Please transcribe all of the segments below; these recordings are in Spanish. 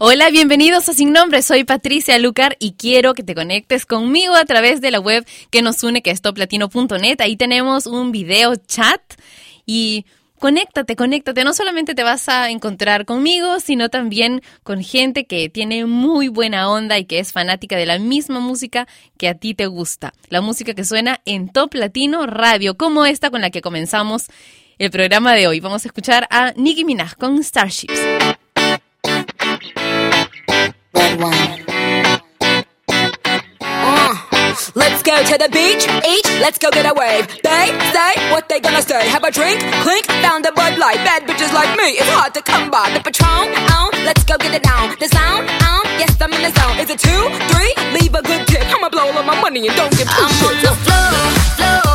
Hola, bienvenidos a Sin Nombre. Soy Patricia Lucar y quiero que te conectes conmigo a través de la web que nos une, que es toplatino.net. Ahí tenemos un video chat y conéctate, conéctate. No solamente te vas a encontrar conmigo, sino también con gente que tiene muy buena onda y que es fanática de la misma música que a ti te gusta. La música que suena en Top Latino Radio, como esta con la que comenzamos el programa de hoy. Vamos a escuchar a Nicki Minaj con Starships. Uh, let's go to the beach, each, let's go get a wave. They say what they gonna say. Have a drink, clink, found a Bud Light. Bad bitches like me, it's hard to come by. The Patron, on, let's go get it down. The sound, on, yes I'm in the zone. Is it two, three? Leave a good tip. I'ma blow all my money and don't give two I'm on the floor, floor.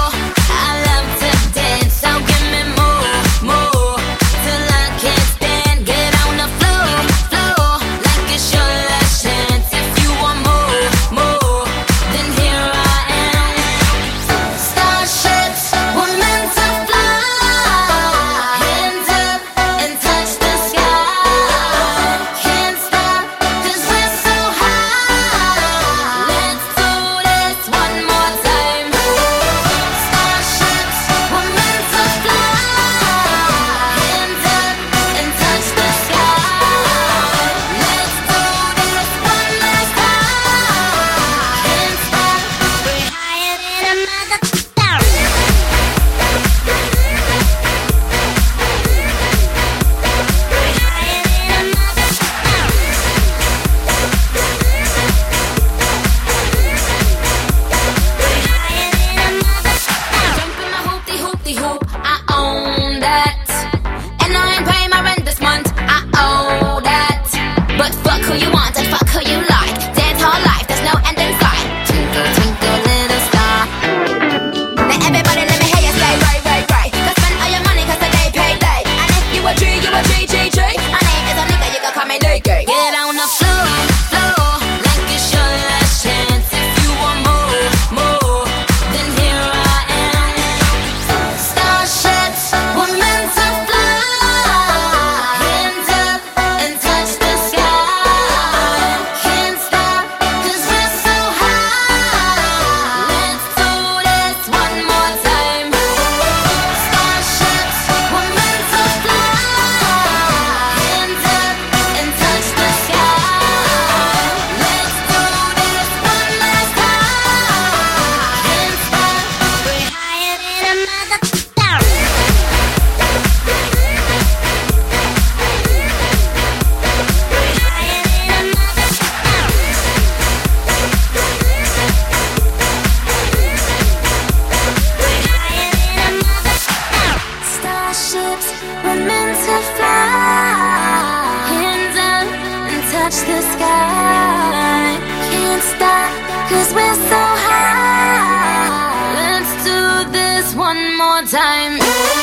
Can't cause we're so high. Let's do this one more time.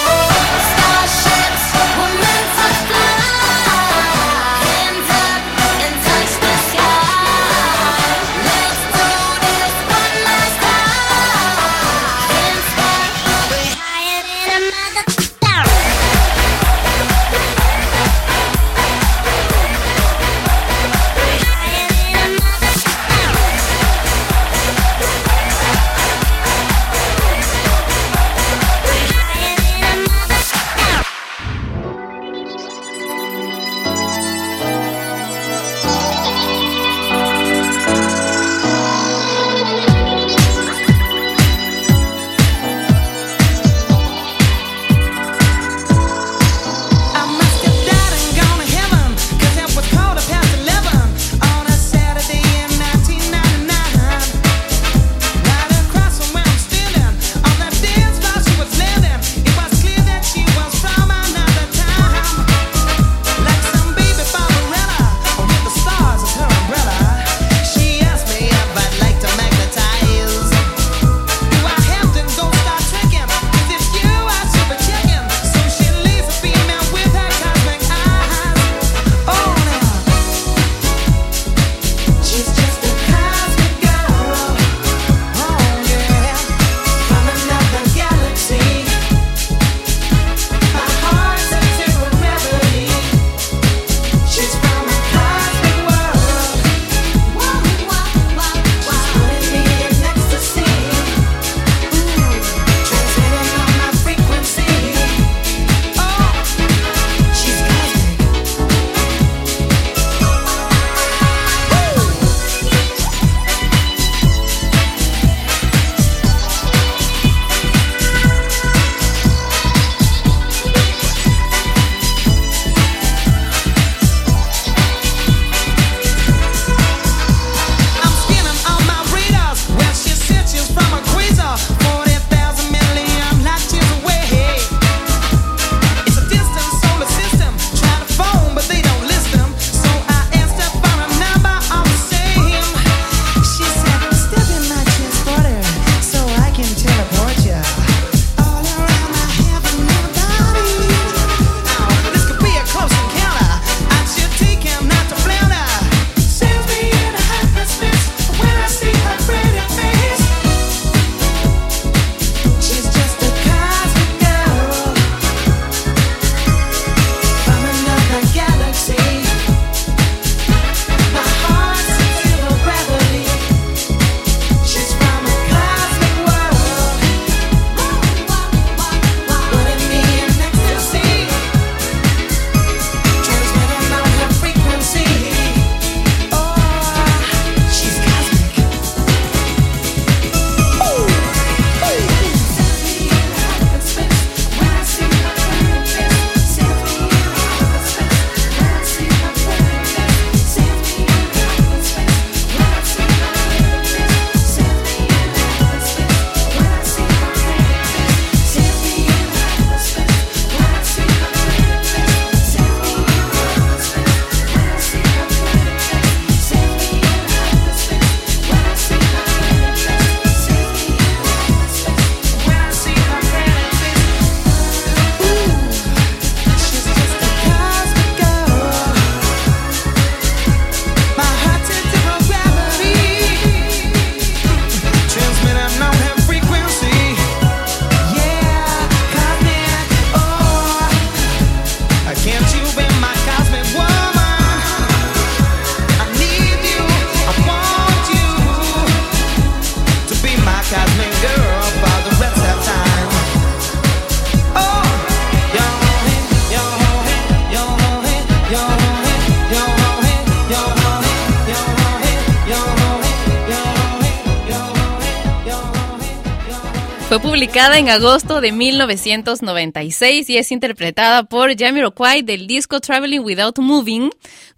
Publicada en agosto de 1996 y es interpretada por Jamiroquai del disco Traveling Without Moving,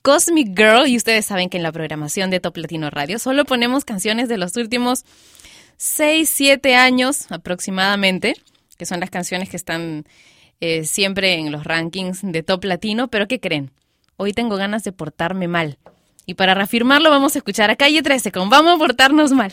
Cosmic Girl. Y ustedes saben que en la programación de Top Latino Radio solo ponemos canciones de los últimos 6, 7 años aproximadamente, que son las canciones que están eh, siempre en los rankings de Top Latino. Pero ¿qué creen? Hoy tengo ganas de portarme mal. Y para reafirmarlo vamos a escuchar a Calle 13 con Vamos a portarnos mal.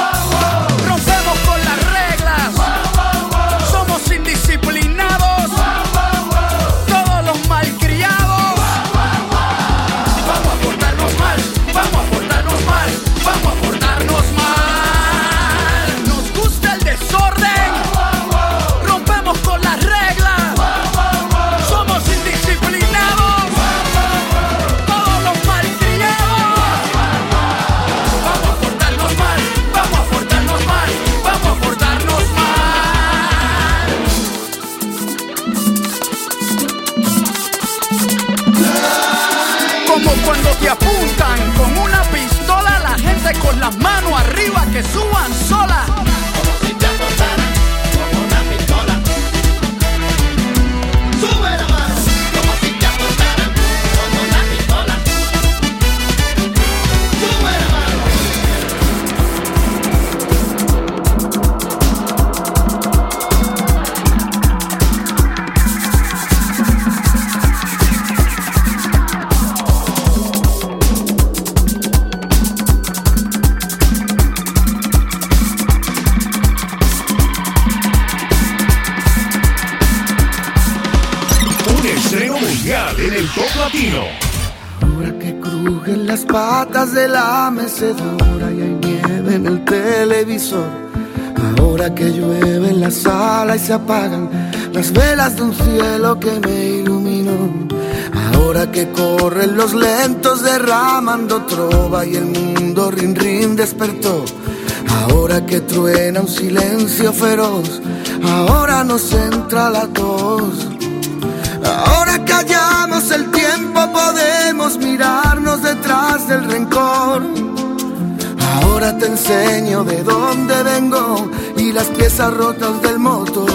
Apagan las velas de un cielo que me iluminó. Ahora que corren los lentos derramando trova y el mundo rin rin despertó. Ahora que truena un silencio feroz, ahora nos entra la tos. Ahora que hallamos el tiempo podemos mirarnos detrás del rencor. Ahora te enseño de dónde vengo y las piezas rotas del motor.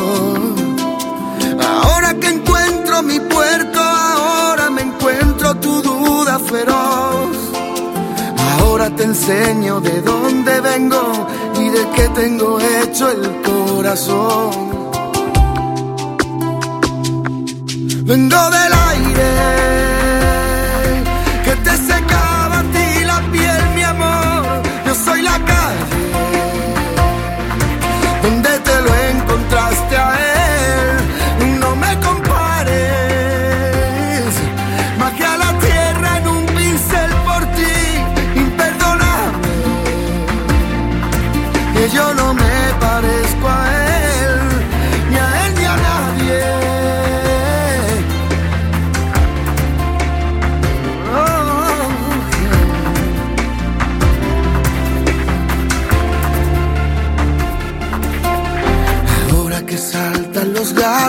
Ahora que encuentro mi puerto, ahora me encuentro tu duda feroz. Ahora te enseño de dónde vengo y de qué tengo hecho el corazón. Vengo del aire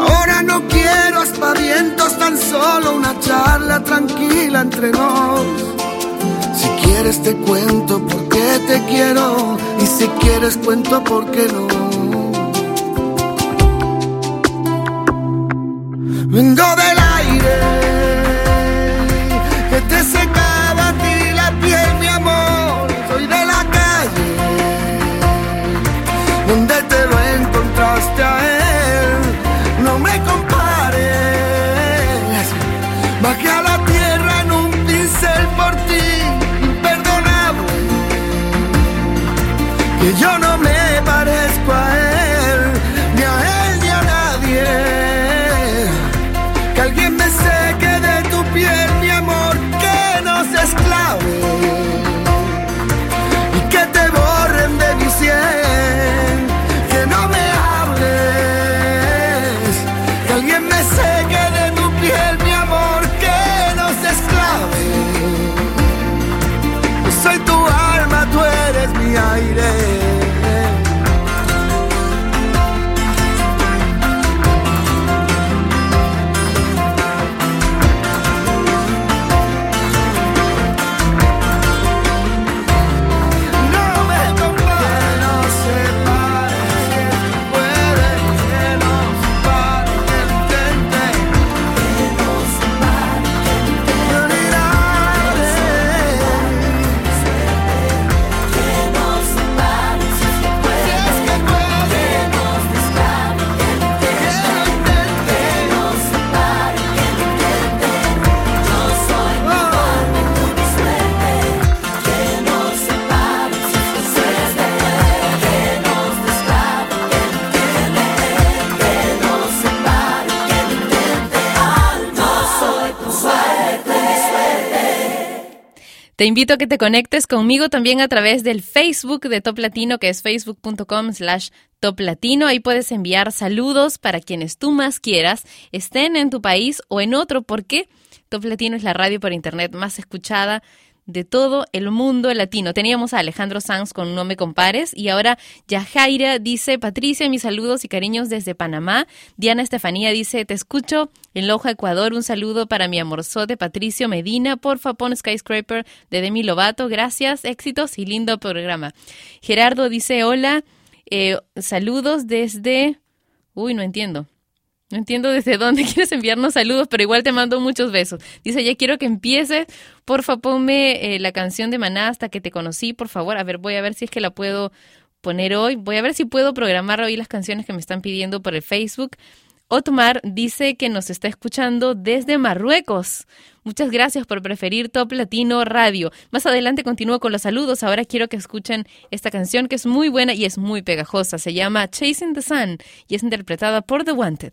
Ahora no quiero aspavientos, tan solo una charla tranquila entre nos. Si quieres te cuento por qué te quiero y si quieres cuento por qué no. Vengo del Te invito a que te conectes conmigo también a través del Facebook de Top Latino, que es facebook.com slash Top Latino. Ahí puedes enviar saludos para quienes tú más quieras, estén en tu país o en otro, porque Top Latino es la radio por internet más escuchada de todo el mundo latino. Teníamos a Alejandro Sanz con No me compares y ahora Yajaira dice, Patricia, mis saludos y cariños desde Panamá. Diana Estefanía dice, te escucho en Loja, Ecuador. Un saludo para mi amorzote Patricio Medina. Porfa, pon Skyscraper de Demi Lovato. Gracias, éxitos y lindo programa. Gerardo dice, hola, eh, saludos desde... Uy, no entiendo. No entiendo desde dónde quieres enviarnos saludos, pero igual te mando muchos besos. Dice, ya quiero que empieces. Porfa, ponme eh, la canción de Maná hasta que te conocí, por favor. A ver, voy a ver si es que la puedo poner hoy. Voy a ver si puedo programar hoy las canciones que me están pidiendo por el Facebook. Otmar dice que nos está escuchando desde Marruecos. Muchas gracias por preferir Top Latino Radio. Más adelante continúo con los saludos. Ahora quiero que escuchen esta canción que es muy buena y es muy pegajosa. Se llama Chasing the Sun y es interpretada por The Wanted.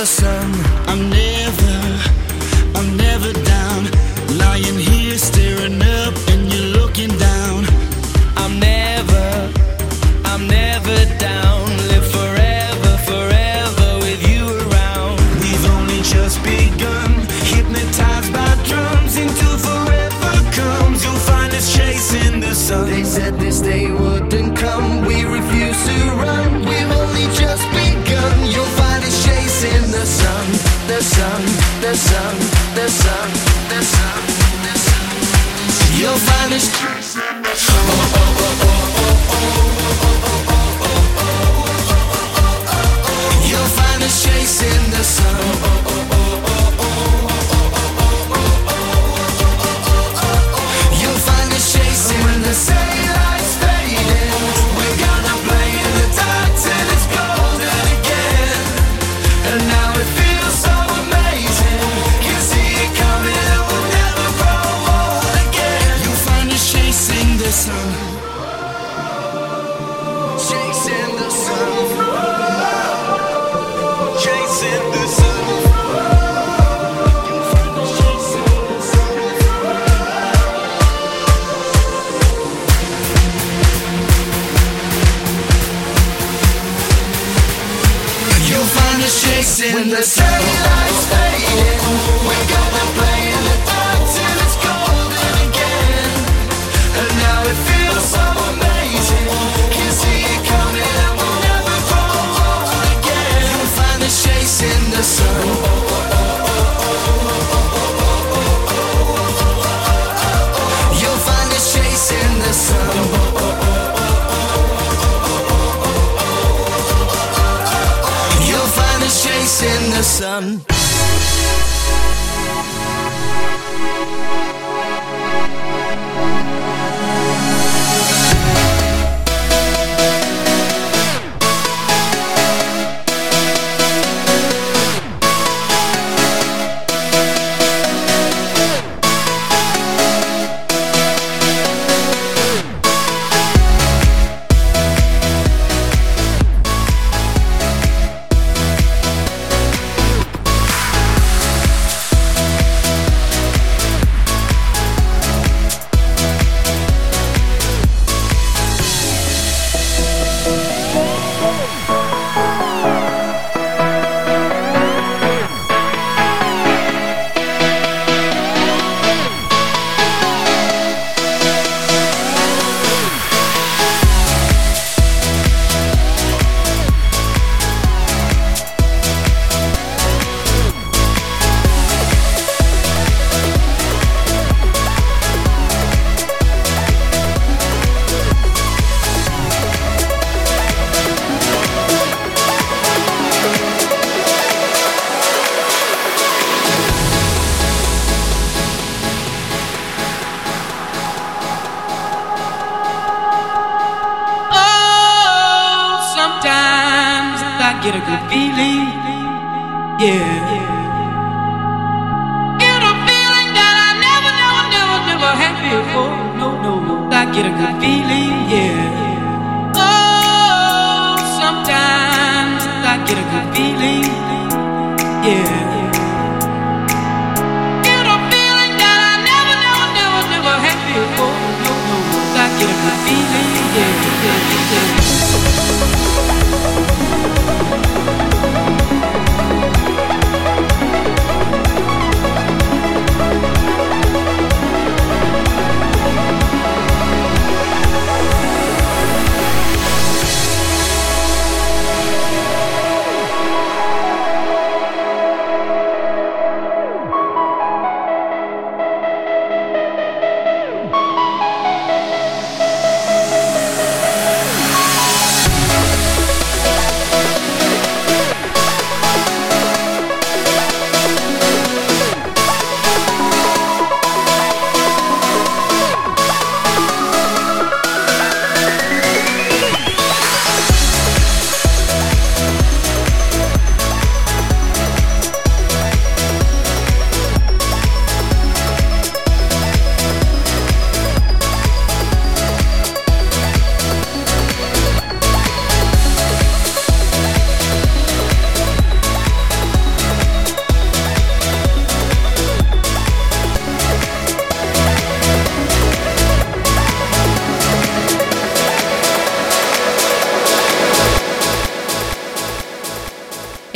I'm never, I'm never down. Lying here staring up and you're looking down. the sun, the sun, the sun, the sun, the sun. You'll find. listen. done.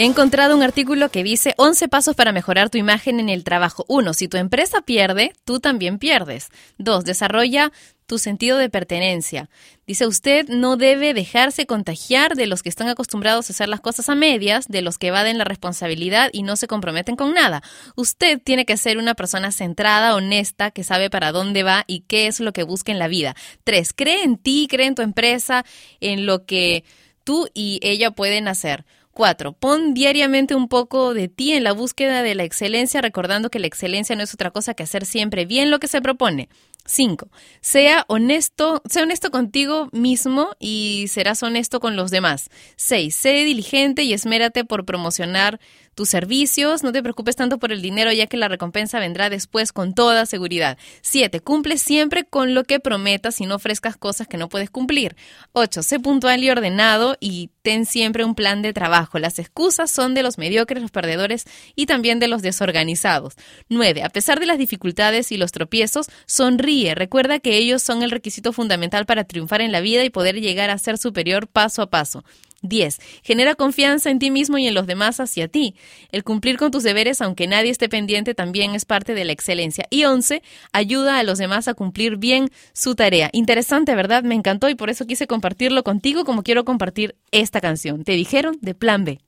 He encontrado un artículo que dice 11 pasos para mejorar tu imagen en el trabajo. 1. Si tu empresa pierde, tú también pierdes. 2. Desarrolla tu sentido de pertenencia. Dice usted no debe dejarse contagiar de los que están acostumbrados a hacer las cosas a medias, de los que evaden la responsabilidad y no se comprometen con nada. Usted tiene que ser una persona centrada, honesta, que sabe para dónde va y qué es lo que busca en la vida. 3. Cree en ti, cree en tu empresa, en lo que tú y ella pueden hacer. 4. Pon diariamente un poco de ti en la búsqueda de la excelencia, recordando que la excelencia no es otra cosa que hacer siempre bien lo que se propone. 5. Sea honesto, sea honesto contigo mismo y serás honesto con los demás. 6. Sé diligente y esmérate por promocionar tus servicios. No te preocupes tanto por el dinero, ya que la recompensa vendrá después con toda seguridad. 7. Cumple siempre con lo que prometas y no ofrezcas cosas que no puedes cumplir. 8. Sé puntual y ordenado y ten siempre un plan de trabajo. Las excusas son de los mediocres, los perdedores y también de los desorganizados. 9. A pesar de las dificultades y los tropiezos, sonríe. Recuerda que ellos son el requisito fundamental para triunfar en la vida y poder llegar a ser superior paso a paso. 10. Genera confianza en ti mismo y en los demás hacia ti. El cumplir con tus deberes, aunque nadie esté pendiente, también es parte de la excelencia. Y 11. Ayuda a los demás a cumplir bien su tarea. Interesante, ¿verdad? Me encantó y por eso quise compartirlo contigo como quiero compartir esta canción. Te dijeron de Plan B.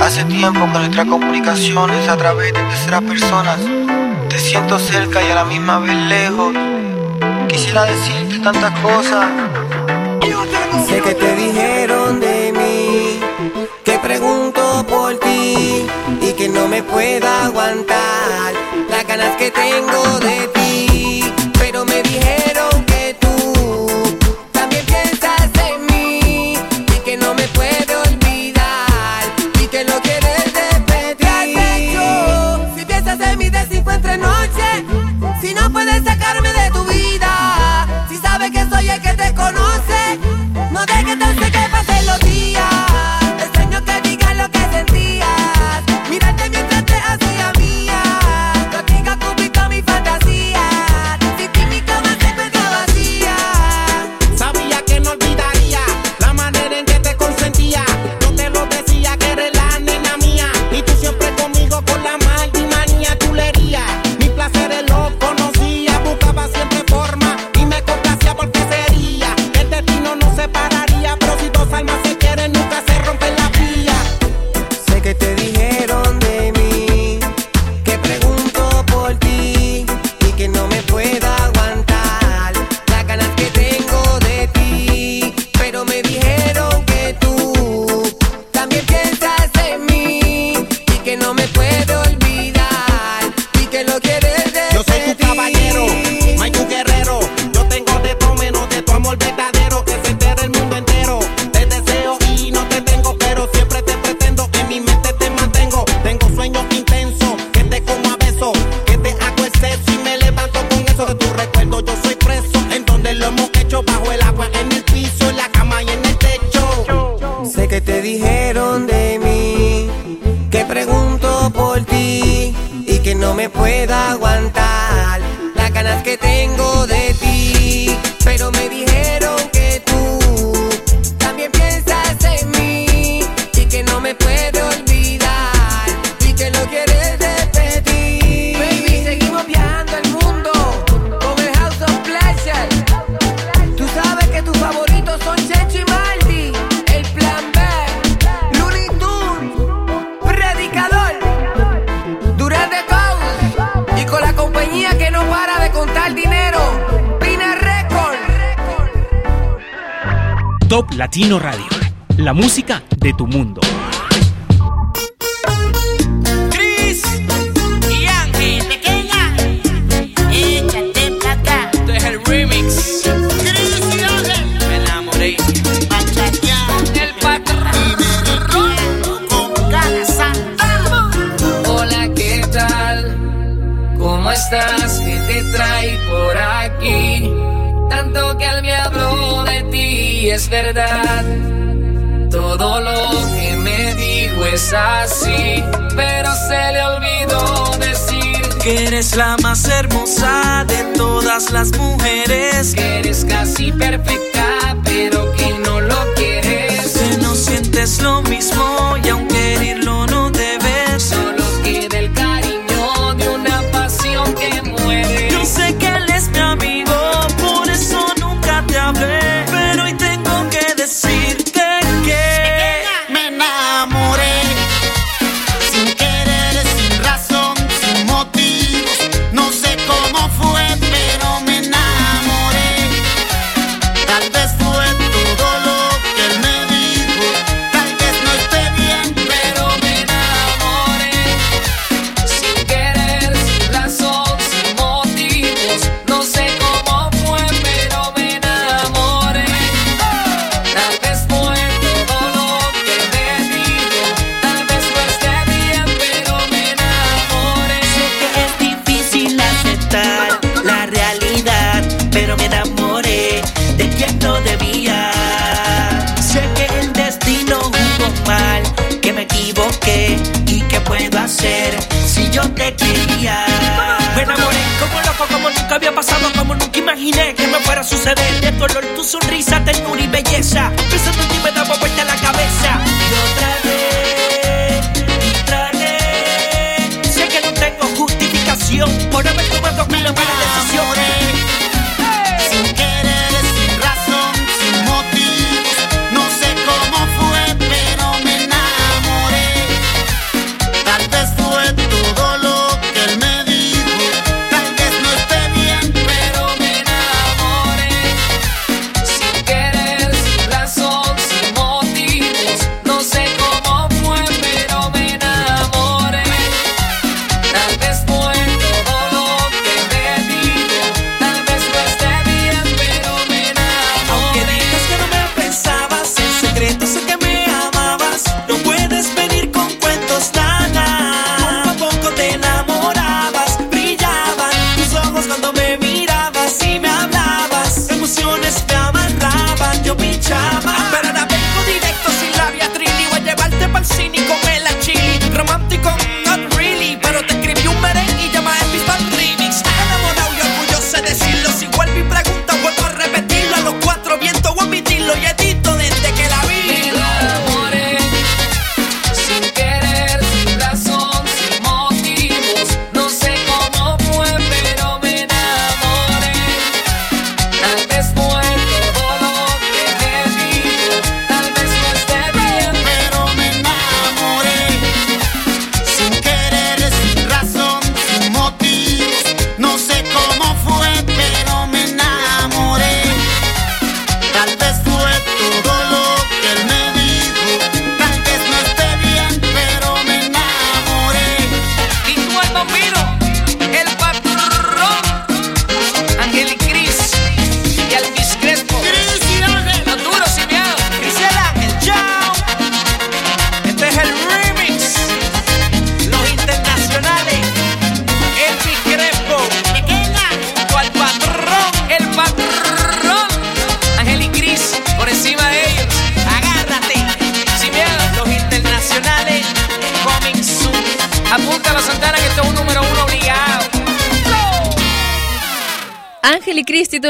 Hace tiempo que nuestra comunicación es a través de terceras personas. Te siento cerca y a la misma vez lejos. Quisiera decirte tantas cosas. Sé que te dijeron me pueda aguantar las ganas que tengo de ti. Que te dijeron de mí, que pregunto por ti y que no me pueda aguantar las ganas que tengo de ti. Pero me Latino Radio. La música de tu mundo. Verdad. Todo lo que me dijo es así, pero se le olvidó decir Que eres la más hermosa de todas las mujeres. que eres casi perfecta, pero que no lo quieres. Que no sientes lo mismo y aunque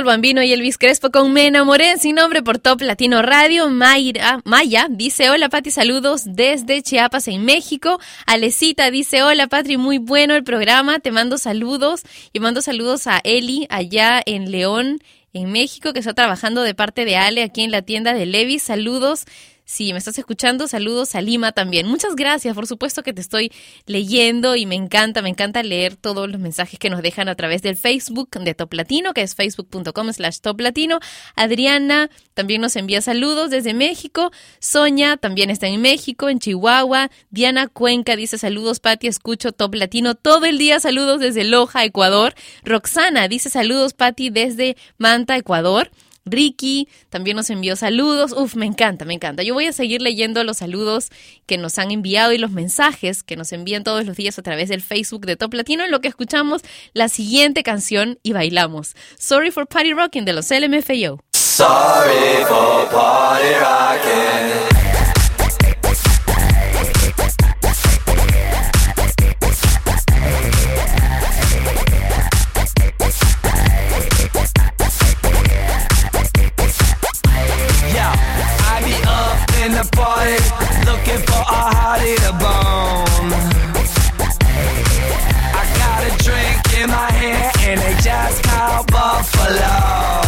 Bambino y Elvis Crespo con Me Enamoré sin nombre por Top Latino Radio. Mayra, Maya dice, hola Pati, saludos desde Chiapas en México. Alecita dice, hola Patri, muy bueno el programa, te mando saludos y mando saludos a Eli allá en León, en México, que está trabajando de parte de Ale aquí en la tienda de Levis. Saludos. Si me estás escuchando, saludos a Lima también. Muchas gracias, por supuesto que te estoy leyendo y me encanta, me encanta leer todos los mensajes que nos dejan a través del Facebook de Top Latino, que es facebook.com slash Top Latino. Adriana también nos envía saludos desde México. Sonia también está en México, en Chihuahua. Diana Cuenca dice saludos, Pati, escucho Top Latino todo el día. Saludos desde Loja, Ecuador. Roxana dice saludos, Pati, desde Manta, Ecuador. Ricky también nos envió saludos. Uf, me encanta, me encanta. Yo voy a seguir leyendo los saludos que nos han enviado y los mensajes que nos envían todos los días a través del Facebook de Top Latino en lo que escuchamos la siguiente canción y bailamos. Sorry for Party Rocking de los LMFAO. Sorry for party rocking. In the party, looking for a hottie to bone. I got a drink in my hand, and they just called Buffalo.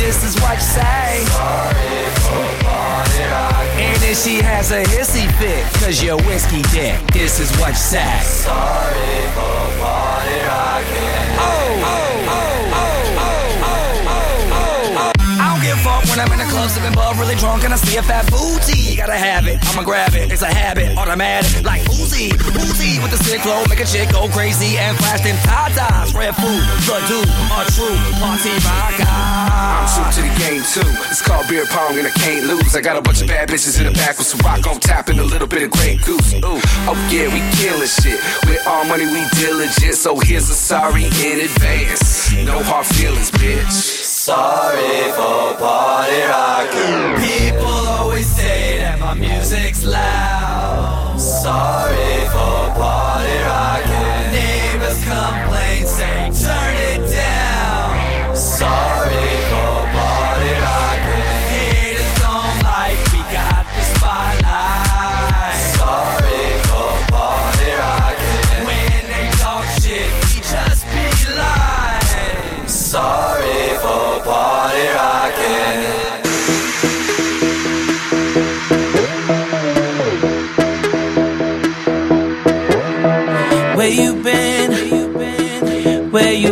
this is what you say. Sorry for party rocking. And if she has a hissy fit, cause you're whiskey dick, this is what you say. Sorry for party rocking. Oh, oh, oh, oh, oh, I'm in the club sipping bub, really drunk, and I see a fat booty. Gotta have it, I'ma grab it. It's a habit, automatic, like Uzi, Uzi with the sick flow, make a chick go crazy and flash them tatas. Red food, the dude, a true party rocker. I'm true to the game too. It's called beer pong and I can't lose. I got a bunch of bad bitches in the back with some rock on top and a little bit of Grey Goose. Ooh, oh yeah, we killing shit. With all money we diligent, so here's a sorry in advance. No hard feelings, bitch. Sorry for party rocking. People always say that my music's loud. Sorry for party rocking. Neighbors complain, say turn it down. Sorry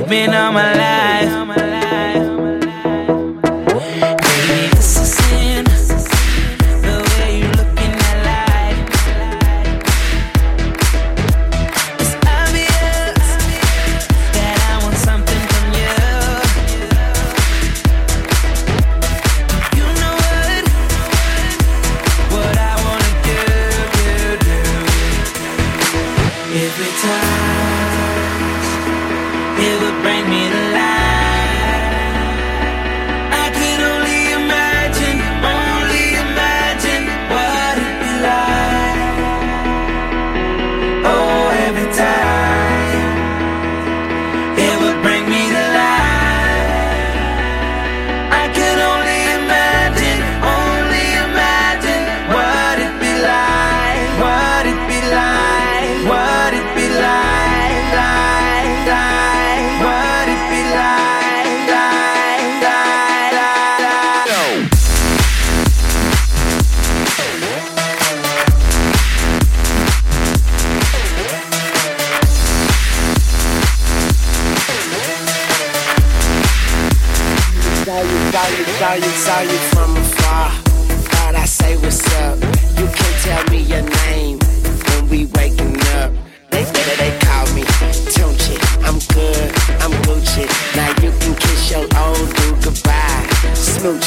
Been on my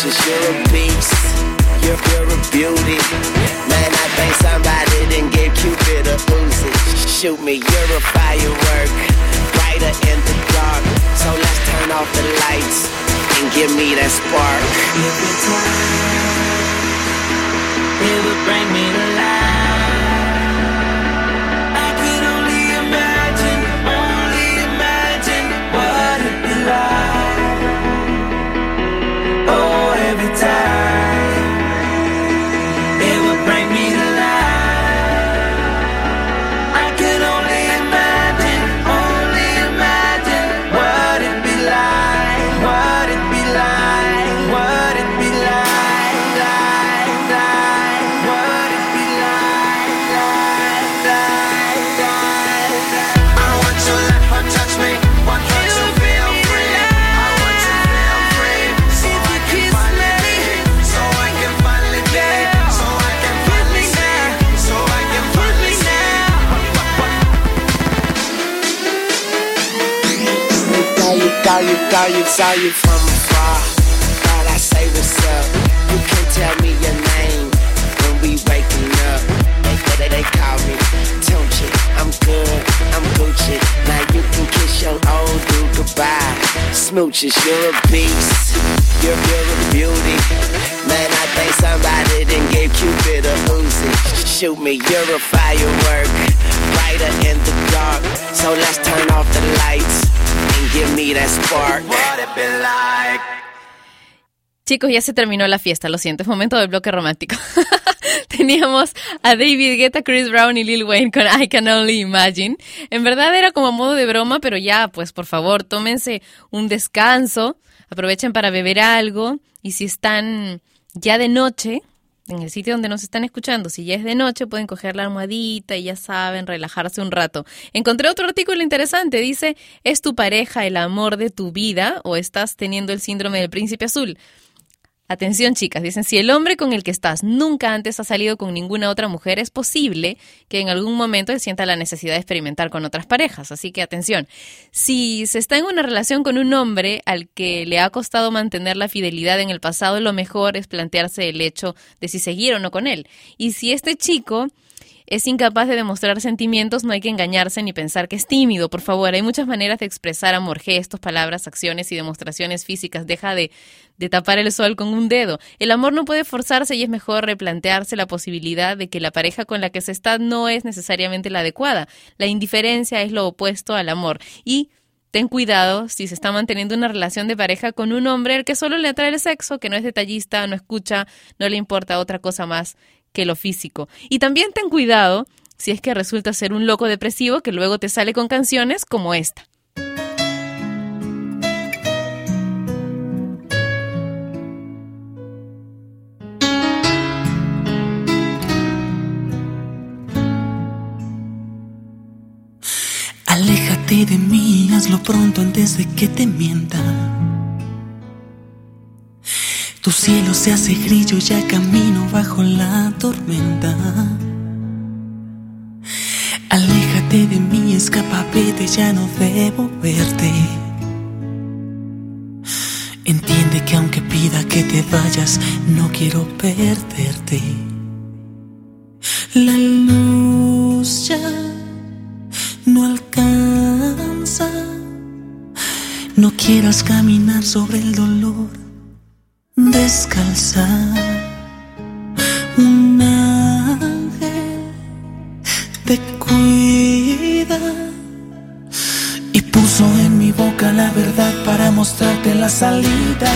Smooches, you're a beast. You're, you're a beauty. Man, I think somebody didn't give Cupid a Uzi. Shoot me, you're a firework. Brighter in the dark. So let's turn off the lights and give me that spark. Every time, it would bring me to life. saw you, saw you from afar. Thought I say what's up. You can tell me your name when we waking up. They, they, they call me Tunchi. I'm good, I'm Gucci. Now you can kiss your old dude goodbye. Smooches, you're a beast. You're, pure beauty. Man, I think somebody done gave Cupid a Uzi. Shoot me, you're a firework. Brighter in the dark. So let's turn off the lights and give me that spark. What it be like? Chicos, ya se terminó la fiesta, lo siento, es momento del bloque romántico. Teníamos a David Guetta, Chris Brown y Lil Wayne con I Can Only Imagine. En verdad era como a modo de broma, pero ya, pues por favor, tómense un descanso, aprovechen para beber algo y si están ya de noche, en el sitio donde nos están escuchando, si ya es de noche, pueden coger la almohadita y ya saben, relajarse un rato. Encontré otro artículo interesante, dice, ¿es tu pareja el amor de tu vida o estás teniendo el síndrome del príncipe azul? Atención chicas, dicen, si el hombre con el que estás nunca antes ha salido con ninguna otra mujer, es posible que en algún momento sienta la necesidad de experimentar con otras parejas. Así que atención, si se está en una relación con un hombre al que le ha costado mantener la fidelidad en el pasado, lo mejor es plantearse el hecho de si seguir o no con él. Y si este chico es incapaz de demostrar sentimientos, no hay que engañarse ni pensar que es tímido, por favor. Hay muchas maneras de expresar amor, gestos, palabras, acciones y demostraciones físicas. Deja de, de tapar el sol con un dedo. El amor no puede forzarse y es mejor replantearse la posibilidad de que la pareja con la que se está no es necesariamente la adecuada. La indiferencia es lo opuesto al amor. Y Ten cuidado si se está manteniendo una relación de pareja con un hombre al que solo le atrae el sexo, que no es detallista, no escucha, no le importa otra cosa más que lo físico. Y también ten cuidado si es que resulta ser un loco depresivo que luego te sale con canciones como esta. Aléjate de mí, hazlo pronto antes de que te mienta. Tu cielo se hace grillo, ya camino bajo la tormenta. Aléjate de mí, escapa, vete, ya no debo verte. Entiende que aunque pida que te vayas, no quiero perderte. La luz ya no alcanza. No quieras caminar sobre el dolor descalza. Un ángel te cuida y puso en mi boca la verdad para mostrarte la salida.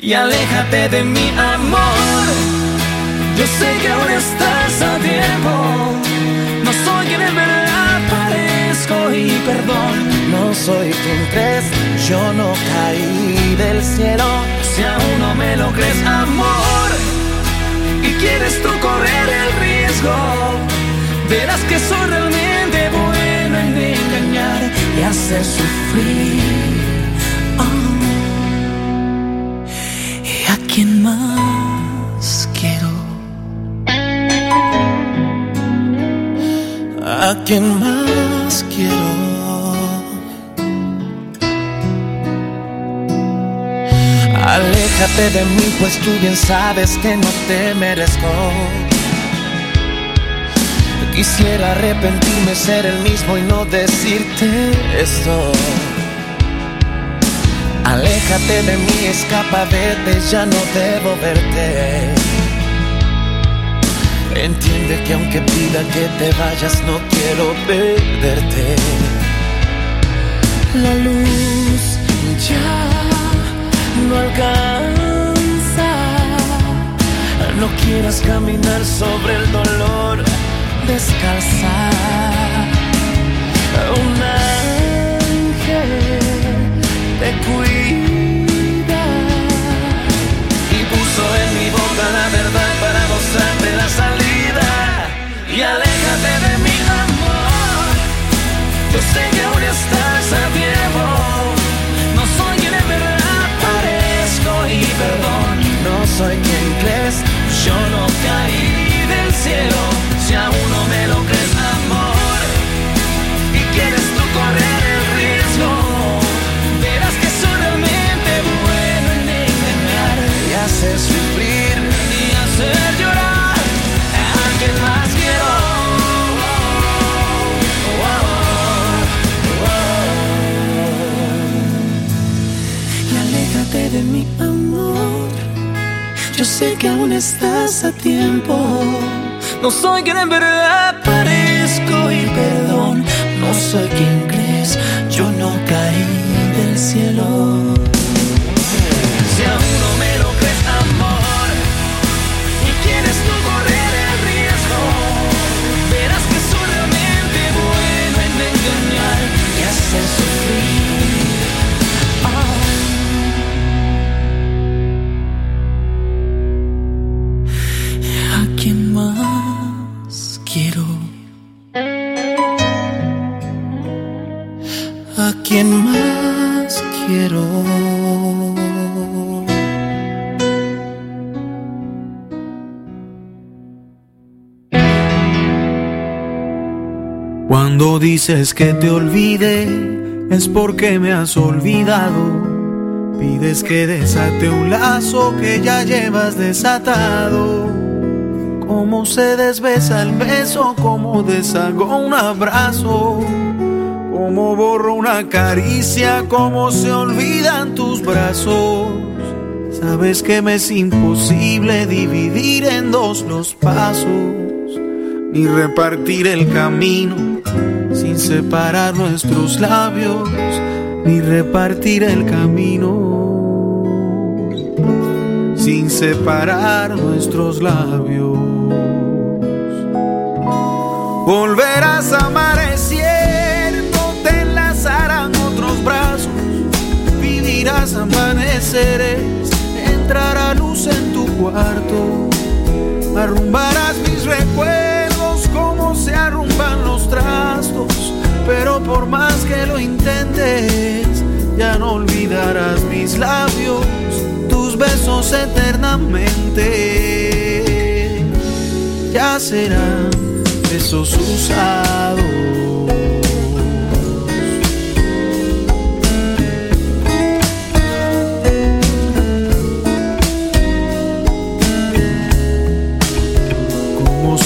Y aléjate de mi amor. Yo sé que aún estás a tiempo. No soy quien en verdad parezco y perdón. No soy quien crees, yo no caí del cielo. Si aún no me lo crees, amor, y quieres tú correr el riesgo, verás que soy realmente bueno en engañar y hacer sufrir. ¿Y a quién más quiero? ¿A quién más quiero? Aléjate de mí, pues tú bien sabes que no te merezco. Quisiera arrepentirme, ser el mismo y no decirte esto. Aléjate de mí, escapa, vete, ya no debo verte. Entiende que aunque pida que te vayas, no quiero perderte. La luz ya no alcanza. No quieras caminar sobre el dolor descalza. Un estás a tiempo. No soy quien en verdad parezco y perdón, no soy quien crees, yo no caí del cielo. Dices que te olvide, es porque me has olvidado. Pides que desate un lazo que ya llevas desatado. Cómo se desbesa el beso, cómo deshago un abrazo. Cómo borro una caricia, cómo se olvidan tus brazos. Sabes que me es imposible dividir en dos los pasos, ni repartir el camino sin separar nuestros labios, ni repartir el camino. Sin separar nuestros labios. Volverás a amar, te enlazarán otros brazos, vivirás amaneceres, entrará luz en tu cuarto, arrumbarás mis recuerdos se arrumban los trastos, pero por más que lo intentes, ya no olvidarás mis labios, tus besos eternamente, ya serán besos usados.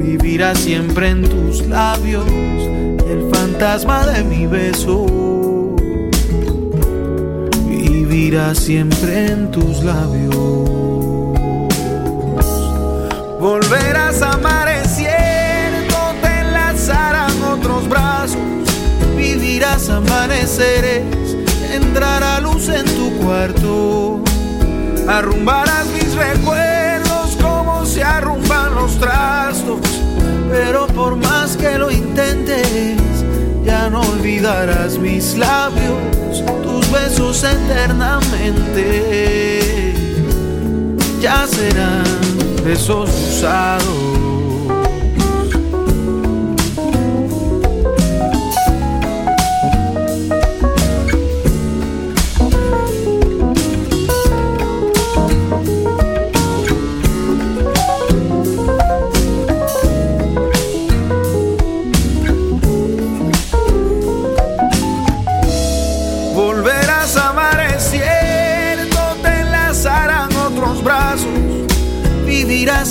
vivirá siempre en tus labios. Y el fantasma de mi beso vivirá siempre en tus labios. Volverás a cierto, te enlazarán otros brazos, vivirás amaneceres, entrará luz en tu cuarto, arrumbarás mis recuerdos los trastos, pero por más que lo intentes, ya no olvidarás mis labios, tus besos eternamente, ya serán besos usados.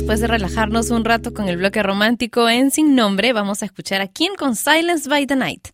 Después de relajarnos un rato con el bloque romántico en Sin Nombre, vamos a escuchar a Kim con Silence by the Night.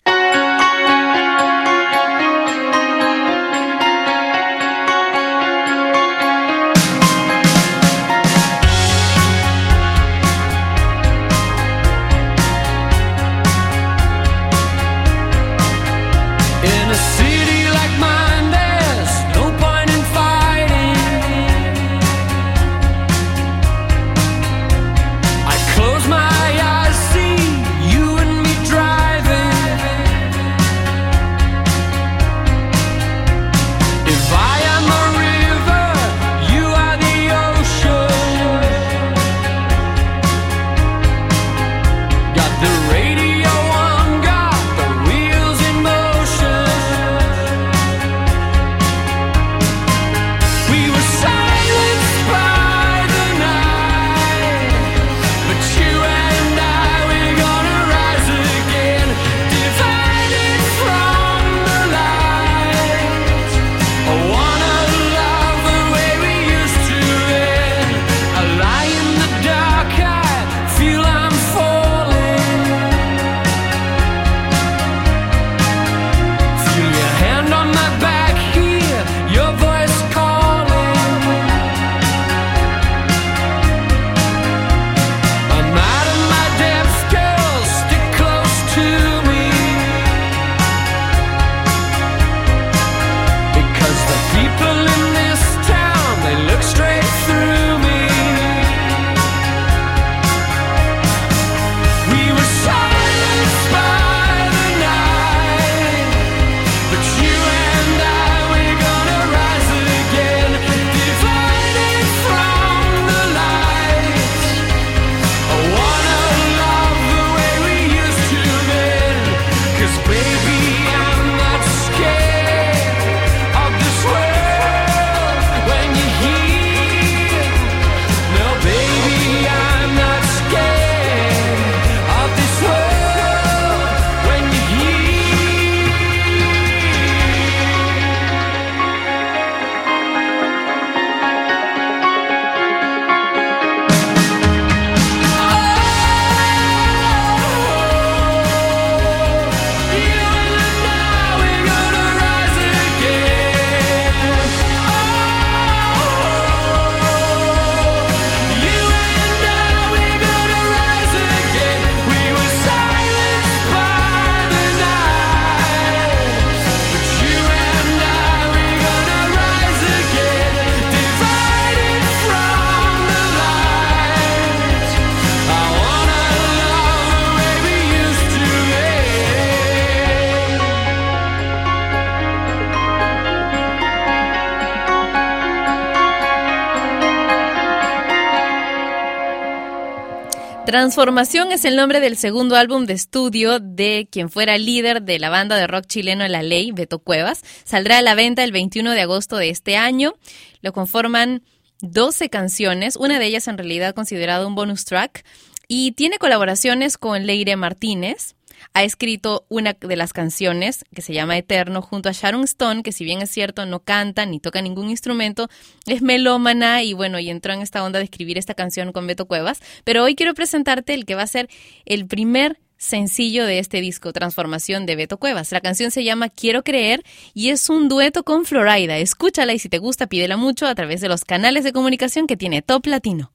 Transformación es el nombre del segundo álbum de estudio de quien fuera líder de la banda de rock chileno La Ley, Beto Cuevas. Saldrá a la venta el 21 de agosto de este año. Lo conforman 12 canciones, una de ellas en realidad considerada un bonus track, y tiene colaboraciones con Leire Martínez. Ha escrito una de las canciones que se llama Eterno junto a Sharon Stone, que si bien es cierto no canta ni toca ningún instrumento, es melómana y bueno, y entró en esta onda de escribir esta canción con Beto Cuevas. Pero hoy quiero presentarte el que va a ser el primer sencillo de este disco, Transformación de Beto Cuevas. La canción se llama Quiero Creer y es un dueto con Florida. Escúchala y si te gusta, pídela mucho a través de los canales de comunicación que tiene Top Latino.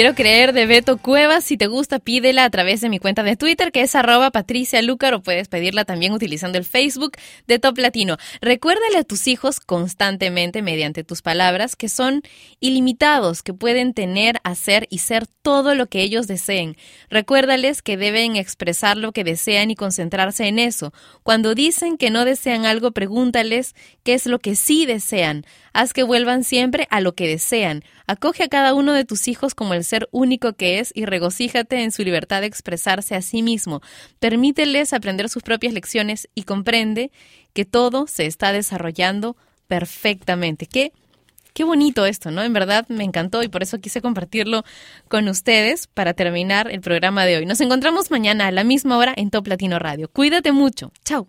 Quiero creer de Beto Cuevas. Si te gusta, pídela a través de mi cuenta de Twitter, que es arroba Patricia Lucar, o puedes pedirla también utilizando el Facebook de Top Latino. Recuérdale a tus hijos constantemente, mediante tus palabras, que son ilimitados, que pueden tener, hacer y ser todo lo que ellos deseen. Recuérdales que deben expresar lo que desean y concentrarse en eso. Cuando dicen que no desean algo, pregúntales qué es lo que sí desean. Haz que vuelvan siempre a lo que desean. Acoge a cada uno de tus hijos como el ser único que es y regocíjate en su libertad de expresarse a sí mismo. Permíteles aprender sus propias lecciones y comprende que todo se está desarrollando perfectamente. Qué, qué bonito esto, ¿no? En verdad me encantó y por eso quise compartirlo con ustedes para terminar el programa de hoy. Nos encontramos mañana a la misma hora en Top Latino Radio. Cuídate mucho. Chao.